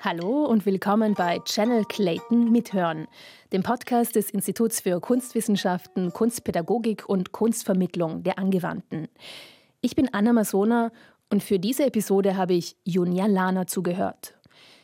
Hallo und willkommen bei Channel Clayton Mithören, dem Podcast des Instituts für Kunstwissenschaften, Kunstpädagogik und Kunstvermittlung der Angewandten. Ich bin Anna Masona und für diese Episode habe ich Junia Lana zugehört.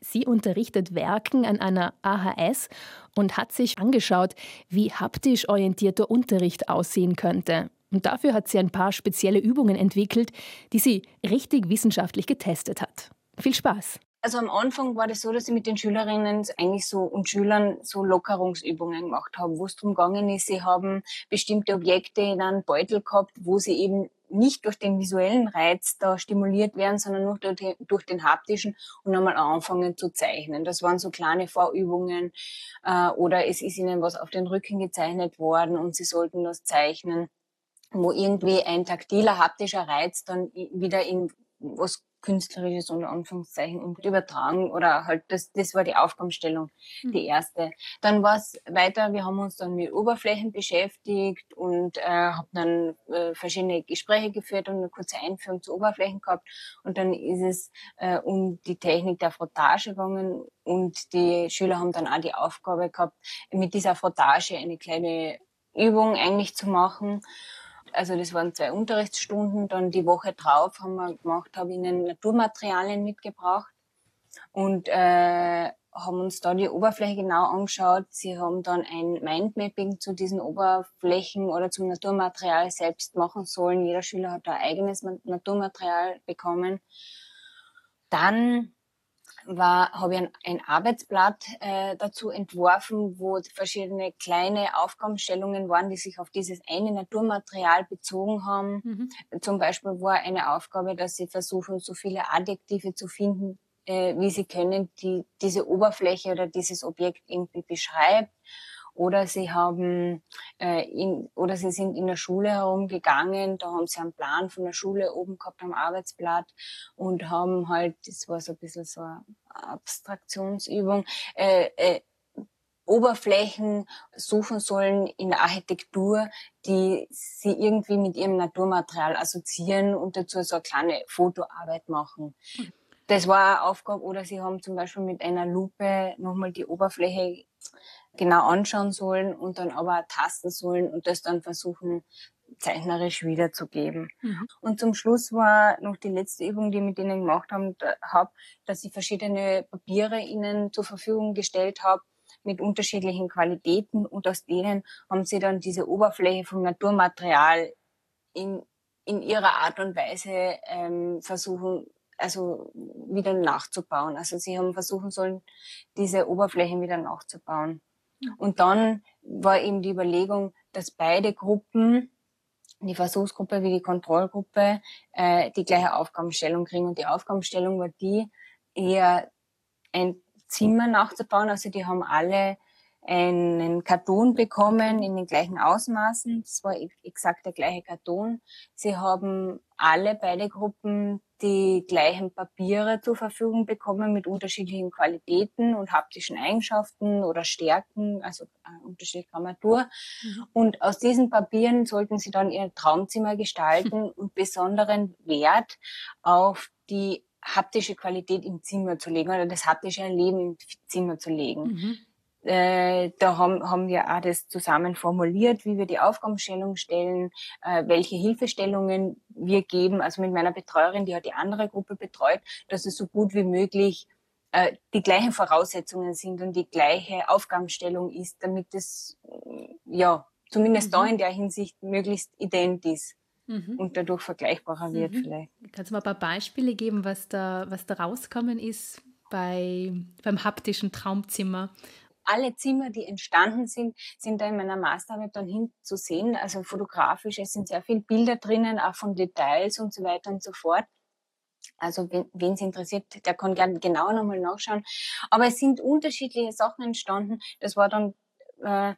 Sie unterrichtet Werken an einer AHS und hat sich angeschaut, wie haptisch orientierter Unterricht aussehen könnte. Und dafür hat sie ein paar spezielle Übungen entwickelt, die sie richtig wissenschaftlich getestet hat. Viel Spaß! Also am Anfang war das so, dass ich mit den Schülerinnen eigentlich so und Schülern so Lockerungsübungen gemacht habe, wo es darum gegangen ist, sie haben bestimmte Objekte in einem Beutel gehabt, wo sie eben nicht durch den visuellen Reiz da stimuliert werden, sondern nur durch den, durch den haptischen und einmal anfangen zu zeichnen. Das waren so kleine Vorübungen äh, oder es ist ihnen was auf den Rücken gezeichnet worden und sie sollten das zeichnen, wo irgendwie ein taktiler, haptischer Reiz dann wieder in was künstlerisches unter Anführungszeichen und übertragen oder halt das, das war die Aufgabenstellung, mhm. die erste. Dann war es weiter, wir haben uns dann mit Oberflächen beschäftigt und äh, haben dann äh, verschiedene Gespräche geführt und eine kurze Einführung zu Oberflächen gehabt und dann ist es äh, um die Technik der Frottage gegangen und die Schüler haben dann auch die Aufgabe gehabt, mit dieser Frottage eine kleine Übung eigentlich zu machen also das waren zwei Unterrichtsstunden. Dann die Woche drauf haben wir gemacht, habe ihnen Naturmaterialien mitgebracht und äh, haben uns da die Oberfläche genau angeschaut. Sie haben dann ein Mindmapping zu diesen Oberflächen oder zum Naturmaterial selbst machen sollen. Jeder Schüler hat da eigenes Naturmaterial bekommen. Dann war, habe ich ein, ein Arbeitsblatt äh, dazu entworfen, wo verschiedene kleine Aufgabenstellungen waren, die sich auf dieses eine Naturmaterial bezogen haben. Mhm. Zum Beispiel war eine Aufgabe, dass sie versuchen, so viele Adjektive zu finden, äh, wie sie können, die diese Oberfläche oder dieses Objekt irgendwie beschreibt oder sie haben äh, in, oder sie sind in der Schule herumgegangen, da haben sie einen Plan von der Schule oben gehabt am Arbeitsblatt und haben halt, das war so ein bisschen so eine Abstraktionsübung, äh, äh, Oberflächen suchen sollen in der Architektur, die sie irgendwie mit ihrem Naturmaterial assoziieren und dazu so eine kleine Fotoarbeit machen. Das war eine Aufgabe. Oder sie haben zum Beispiel mit einer Lupe nochmal die Oberfläche genau anschauen sollen und dann aber tasten sollen und das dann versuchen, zeichnerisch wiederzugeben. Mhm. Und zum Schluss war noch die letzte Übung, die ich mit ihnen gemacht haben, da, hab, dass ich verschiedene Papiere ihnen zur Verfügung gestellt habe mit unterschiedlichen Qualitäten und aus denen haben sie dann diese Oberfläche vom Naturmaterial in, in ihrer Art und Weise ähm, versuchen, also wieder nachzubauen. Also sie haben versuchen sollen, diese Oberflächen wieder nachzubauen. Und dann war eben die Überlegung, dass beide Gruppen, die Versuchsgruppe wie die Kontrollgruppe, äh, die gleiche Aufgabenstellung kriegen. Und die Aufgabenstellung war die, eher ein Zimmer nachzubauen. Also die haben alle einen Karton bekommen in den gleichen Ausmaßen. Das war exakt der gleiche Karton. Sie haben alle beide Gruppen die gleichen Papiere zur Verfügung bekommen mit unterschiedlichen Qualitäten und haptischen Eigenschaften oder Stärken, also äh, unterschiedliche Grammatur. Mhm. Und aus diesen Papieren sollten sie dann ihr Traumzimmer gestalten und besonderen Wert auf die haptische Qualität im Zimmer zu legen oder das haptische Erleben im Zimmer zu legen. Mhm. Äh, da haben, haben wir auch das zusammen formuliert, wie wir die Aufgabenstellung stellen, äh, welche Hilfestellungen wir geben. Also mit meiner Betreuerin, die hat die andere Gruppe betreut, dass es so gut wie möglich äh, die gleichen Voraussetzungen sind und die gleiche Aufgabenstellung ist, damit es ja zumindest mhm. da in der Hinsicht möglichst ident ist. Mhm. und dadurch vergleichbarer wird mhm. vielleicht. Kannst du mal ein paar Beispiele geben, was da, was da rauskommen ist bei, beim haptischen Traumzimmer? Alle Zimmer, die entstanden sind, sind da in meiner Masterarbeit dann hinzusehen. Also fotografisch, es sind sehr viele Bilder drinnen, auch von Details und so weiter und so fort. Also wen es interessiert, der kann gerne genauer nochmal nachschauen. Aber es sind unterschiedliche Sachen entstanden. Das war dann äh,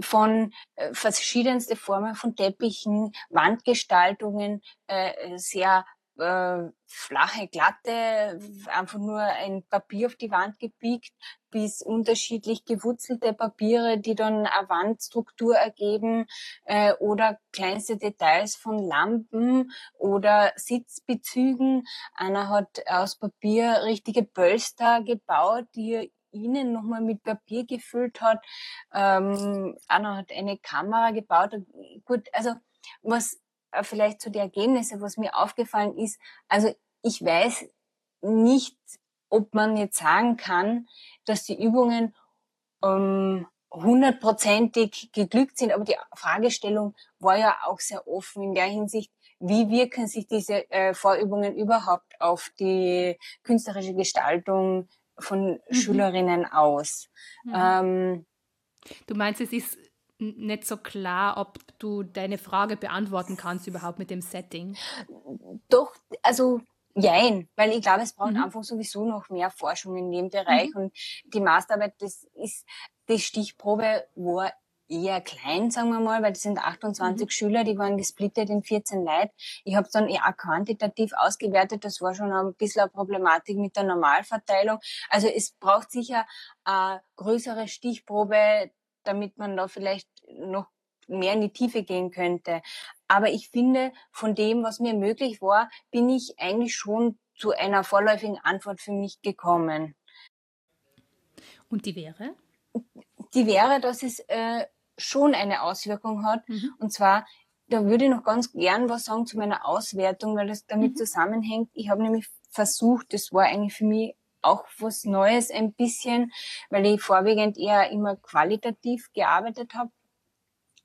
von äh, verschiedenste Formen von Teppichen, Wandgestaltungen, äh, sehr äh, flache, glatte, einfach nur ein Papier auf die Wand gebiegt, bis unterschiedlich gewurzelte Papiere, die dann eine Wandstruktur ergeben äh, oder kleinste Details von Lampen oder Sitzbezügen. Einer hat aus Papier richtige Pölster gebaut, die er innen nochmal mit Papier gefüllt hat. Ähm, einer hat eine Kamera gebaut. Gut, also was äh, vielleicht zu den Ergebnissen, was mir aufgefallen ist, also ich weiß nicht, ob man jetzt sagen kann, dass die Übungen ähm, hundertprozentig geglückt sind, aber die Fragestellung war ja auch sehr offen in der Hinsicht, wie wirken sich diese äh, Vorübungen überhaupt auf die künstlerische Gestaltung von mhm. Schülerinnen aus? Mhm. Ähm, du meinst, es ist nicht so klar, ob du deine Frage beantworten kannst überhaupt mit dem Setting? Doch, also Jein, weil ich glaube, es braucht mhm. einfach sowieso noch mehr Forschung in dem Bereich mhm. und die Masterarbeit, das ist, die Stichprobe war eher klein, sagen wir mal, weil das sind 28 mhm. Schüler, die waren gesplittet in 14 Leute. Ich habe dann eher quantitativ ausgewertet, das war schon ein bisschen eine Problematik mit der Normalverteilung. Also es braucht sicher eine größere Stichprobe, damit man da vielleicht noch mehr in die Tiefe gehen könnte. Aber ich finde, von dem, was mir möglich war, bin ich eigentlich schon zu einer vorläufigen Antwort für mich gekommen. Und die wäre? Die wäre, dass es äh, schon eine Auswirkung hat. Mhm. Und zwar, da würde ich noch ganz gern was sagen zu meiner Auswertung, weil das damit mhm. zusammenhängt. Ich habe nämlich versucht, das war eigentlich für mich auch was Neues ein bisschen, weil ich vorwiegend eher immer qualitativ gearbeitet habe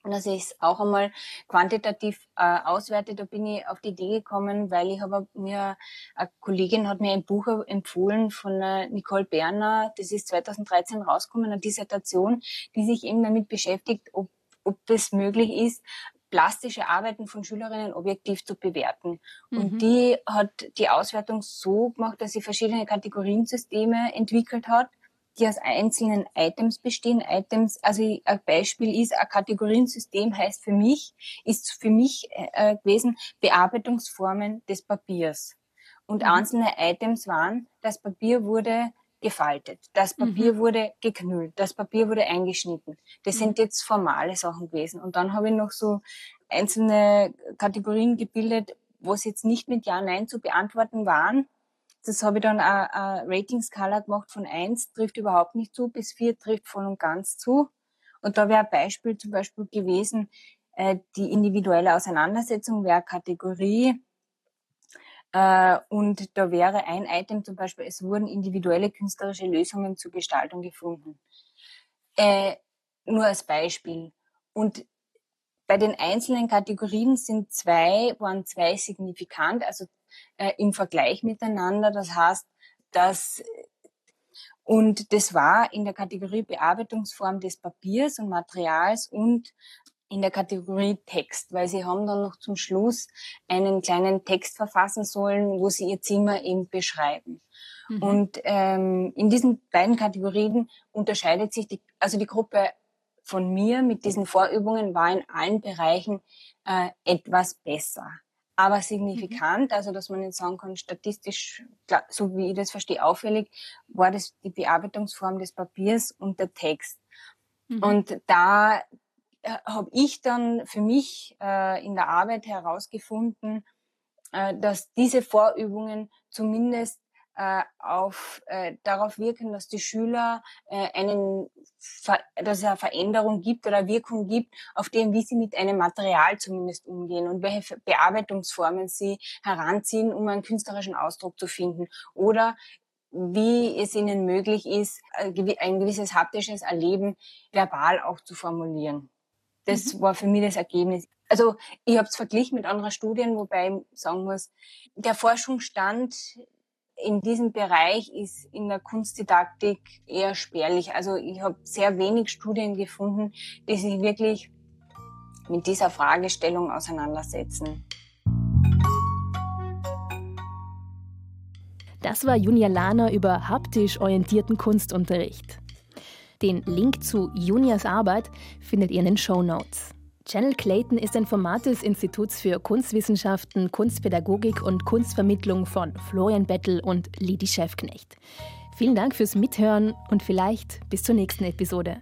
und dass ich es auch einmal quantitativ äh, auswerte, da bin ich auf die Idee gekommen, weil ich habe mir, eine Kollegin hat mir ein Buch empfohlen von äh, Nicole Berner, das ist 2013 rausgekommen, eine Dissertation, die sich eben damit beschäftigt, ob, ob es möglich ist, plastische Arbeiten von Schülerinnen objektiv zu bewerten. Mhm. Und die hat die Auswertung so gemacht, dass sie verschiedene Kategoriensysteme entwickelt hat die aus einzelnen Items bestehen. Items, also ein Beispiel ist, ein Kategoriensystem heißt für mich, ist für mich äh, gewesen Bearbeitungsformen des Papiers. Und mhm. einzelne Items waren, das Papier wurde gefaltet, das Papier mhm. wurde geknüllt, das Papier wurde eingeschnitten. Das mhm. sind jetzt formale Sachen gewesen. Und dann habe ich noch so einzelne Kategorien gebildet, wo es jetzt nicht mit Ja, Nein zu beantworten waren, das habe ich dann eine, Rating-Skala gemacht von eins trifft überhaupt nicht zu, bis vier trifft voll und ganz zu. Und da wäre ein Beispiel zum Beispiel gewesen, äh, die individuelle Auseinandersetzung wäre Kategorie. Äh, und da wäre ein Item zum Beispiel, es wurden individuelle künstlerische Lösungen zur Gestaltung gefunden. Äh, nur als Beispiel. Und bei den einzelnen Kategorien sind zwei, waren zwei signifikant, also äh, im Vergleich miteinander. Das heißt, dass und das war in der Kategorie Bearbeitungsform des Papiers und Materials und in der Kategorie Text, weil sie haben dann noch zum Schluss einen kleinen Text verfassen sollen, wo sie ihr Zimmer eben beschreiben. Mhm. Und ähm, in diesen beiden Kategorien unterscheidet sich die, also die Gruppe von mir mit diesen Vorübungen war in allen Bereichen äh, etwas besser aber signifikant, mhm. also dass man nicht sagen kann, statistisch, so wie ich das verstehe, auffällig, war das die Bearbeitungsform des Papiers und der Text. Mhm. Und da äh, habe ich dann für mich äh, in der Arbeit herausgefunden, äh, dass diese Vorübungen zumindest äh, auf, äh, darauf wirken, dass die Schüler äh, einen, dass es eine Veränderung gibt oder Wirkung gibt auf dem, wie sie mit einem Material zumindest umgehen und welche Bearbeitungsformen sie heranziehen, um einen künstlerischen Ausdruck zu finden oder wie es ihnen möglich ist, äh, ein gewisses haptisches Erleben verbal auch zu formulieren. Das mhm. war für mich das Ergebnis. Also ich habe es verglichen mit anderen Studien, wobei ich sagen muss, der Forschungsstand in diesem Bereich ist in der Kunstdidaktik eher spärlich. Also ich habe sehr wenig Studien gefunden, die sich wirklich mit dieser Fragestellung auseinandersetzen. Das war Junia Lahner über haptisch orientierten Kunstunterricht. Den Link zu Junias Arbeit findet ihr in den Show Notes. Channel Clayton ist ein Format des Instituts für Kunstwissenschaften, Kunstpädagogik und Kunstvermittlung von Florian Bettel und Lidi Schäfknecht. Vielen Dank fürs Mithören und vielleicht bis zur nächsten Episode.